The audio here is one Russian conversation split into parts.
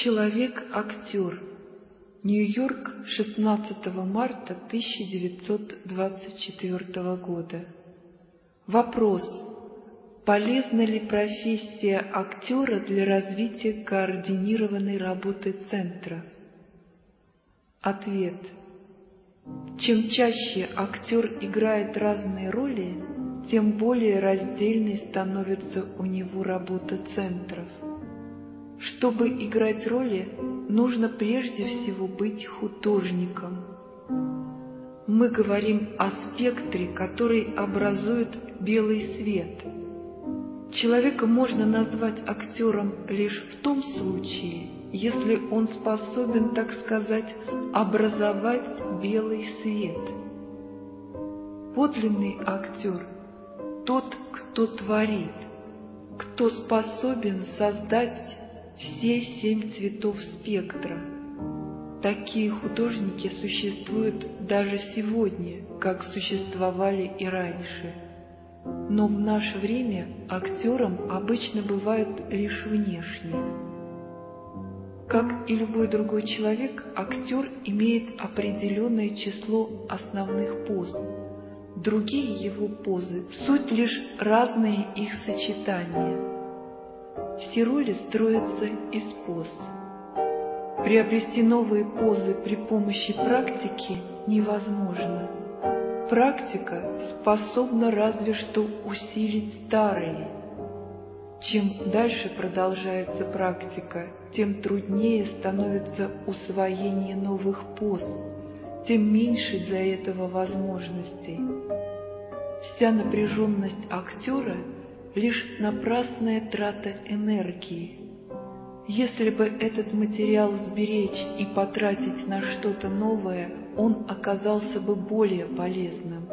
Человек-актер. Нью-Йорк, 16 марта 1924 года. Вопрос. Полезна ли профессия актера для развития координированной работы центра? Ответ. Чем чаще актер играет разные роли, тем более раздельной становится у него работа центров. Чтобы играть роли, нужно прежде всего быть художником. Мы говорим о спектре, который образует белый свет. Человека можно назвать актером лишь в том случае, если он способен, так сказать, образовать белый свет. Подлинный актер – тот, кто творит, кто способен создать все семь цветов спектра. Такие художники существуют даже сегодня, как существовали и раньше. Но в наше время актером обычно бывают лишь внешне. Как и любой другой человек, актер имеет определенное число основных поз. Другие его позы – суть лишь разные их сочетания – все роли строятся из поз. Приобрести новые позы при помощи практики невозможно. Практика способна разве что усилить старые. Чем дальше продолжается практика, тем труднее становится усвоение новых поз, тем меньше для этого возможностей. Вся напряженность актера – лишь напрасная трата энергии. Если бы этот материал сберечь и потратить на что-то новое, он оказался бы более полезным.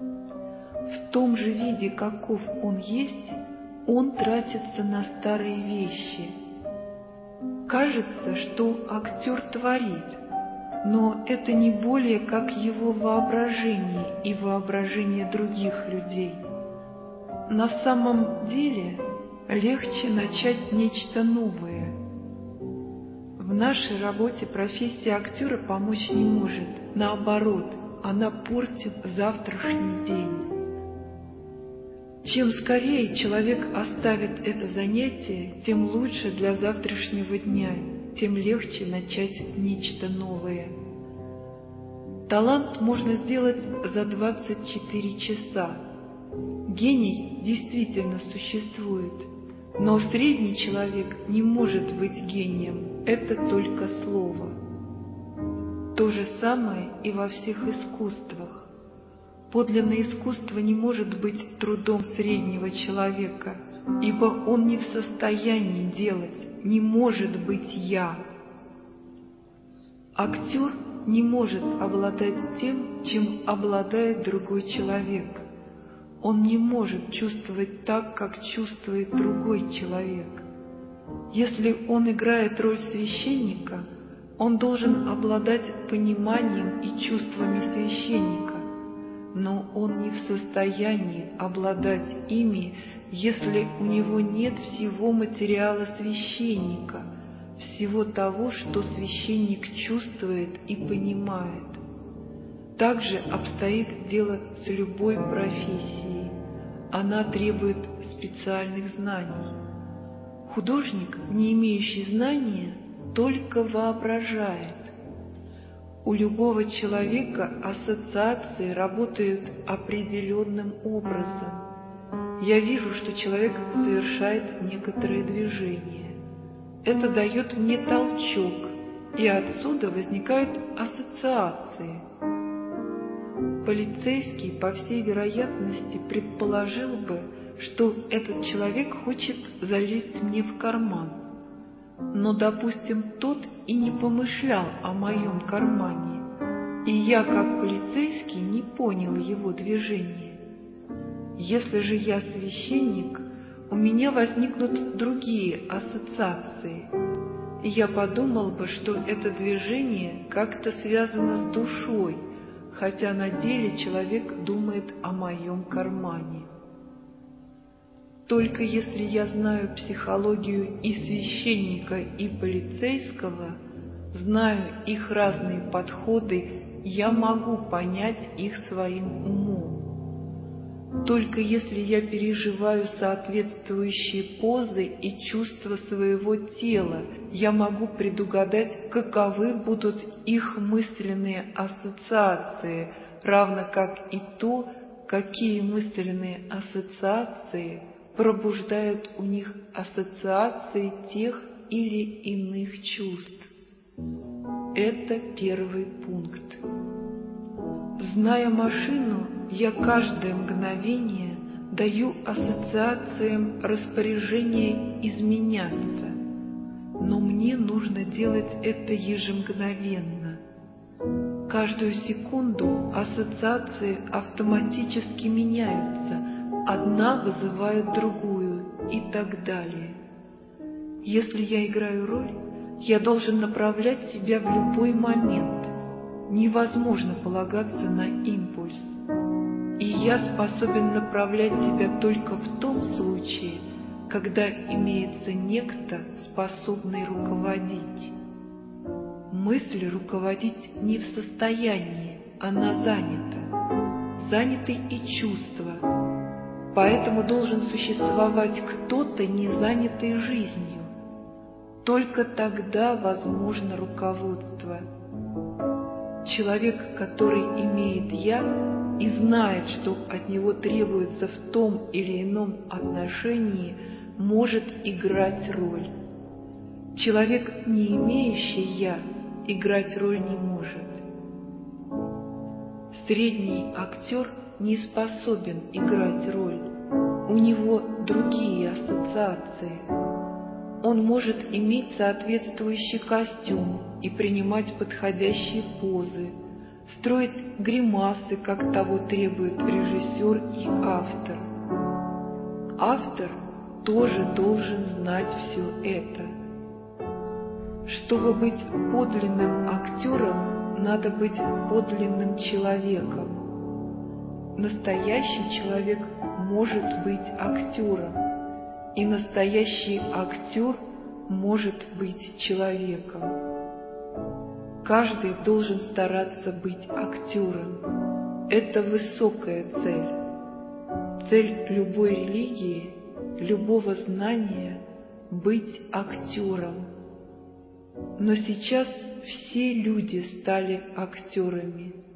В том же виде, каков он есть, он тратится на старые вещи. Кажется, что актер творит, но это не более как его воображение и воображение других людей – на самом деле легче начать нечто новое. В нашей работе профессия актера помочь не может. Наоборот, она портит завтрашний день. Чем скорее человек оставит это занятие, тем лучше для завтрашнего дня, тем легче начать нечто новое. Талант можно сделать за 24 часа, Гений действительно существует, но средний человек не может быть гением, это только слово. То же самое и во всех искусствах. Подлинное искусство не может быть трудом среднего человека, ибо он не в состоянии делать, не может быть «я». Актер не может обладать тем, чем обладает другой человек – он не может чувствовать так, как чувствует другой человек. Если он играет роль священника, он должен обладать пониманием и чувствами священника, но он не в состоянии обладать ими, если у него нет всего материала священника, всего того, что священник чувствует и понимает. Также обстоит дело с любой профессией. Она требует специальных знаний. Художник, не имеющий знания, только воображает. У любого человека ассоциации работают определенным образом. Я вижу, что человек совершает некоторые движения. Это дает мне толчок, и отсюда возникают ассоциации – полицейский, по всей вероятности, предположил бы, что этот человек хочет залезть мне в карман. Но, допустим, тот и не помышлял о моем кармане, и я, как полицейский, не понял его движения. Если же я священник, у меня возникнут другие ассоциации, и я подумал бы, что это движение как-то связано с душой, хотя на деле человек думает о моем кармане. Только если я знаю психологию и священника, и полицейского, знаю их разные подходы, я могу понять их своим умом. Только если я переживаю соответствующие позы и чувства своего тела, я могу предугадать, каковы будут их мысленные ассоциации, равно как и то, какие мысленные ассоциации – пробуждают у них ассоциации тех или иных чувств. Это первый пункт. Зная машину, я каждое мгновение даю ассоциациям распоряжение изменяться, но мне нужно делать это ежемгновенно. Каждую секунду ассоциации автоматически меняются, одна вызывает другую и так далее. Если я играю роль, я должен направлять себя в любой момент. Невозможно полагаться на импульс. Я способен направлять себя только в том случае, когда имеется некто, способный руководить. Мысль руководить не в состоянии, она занята. Заняты и чувства, Поэтому должен существовать кто-то, не занятый жизнью. Только тогда возможно руководство. Человек, который имеет «я» и знает, что от него требуется в том или ином отношении, может играть роль. Человек, не имеющий «я», играть роль не может. Средний актер не способен играть роль у него другие ассоциации. Он может иметь соответствующий костюм и принимать подходящие позы, строить гримасы, как того требует режиссер и автор. Автор тоже должен знать все это. Чтобы быть подлинным актером, надо быть подлинным человеком. Настоящий человек может быть актером, и настоящий актер может быть человеком. Каждый должен стараться быть актером. Это высокая цель. Цель любой религии, любого знания — быть актером. Но сейчас все люди стали актерами —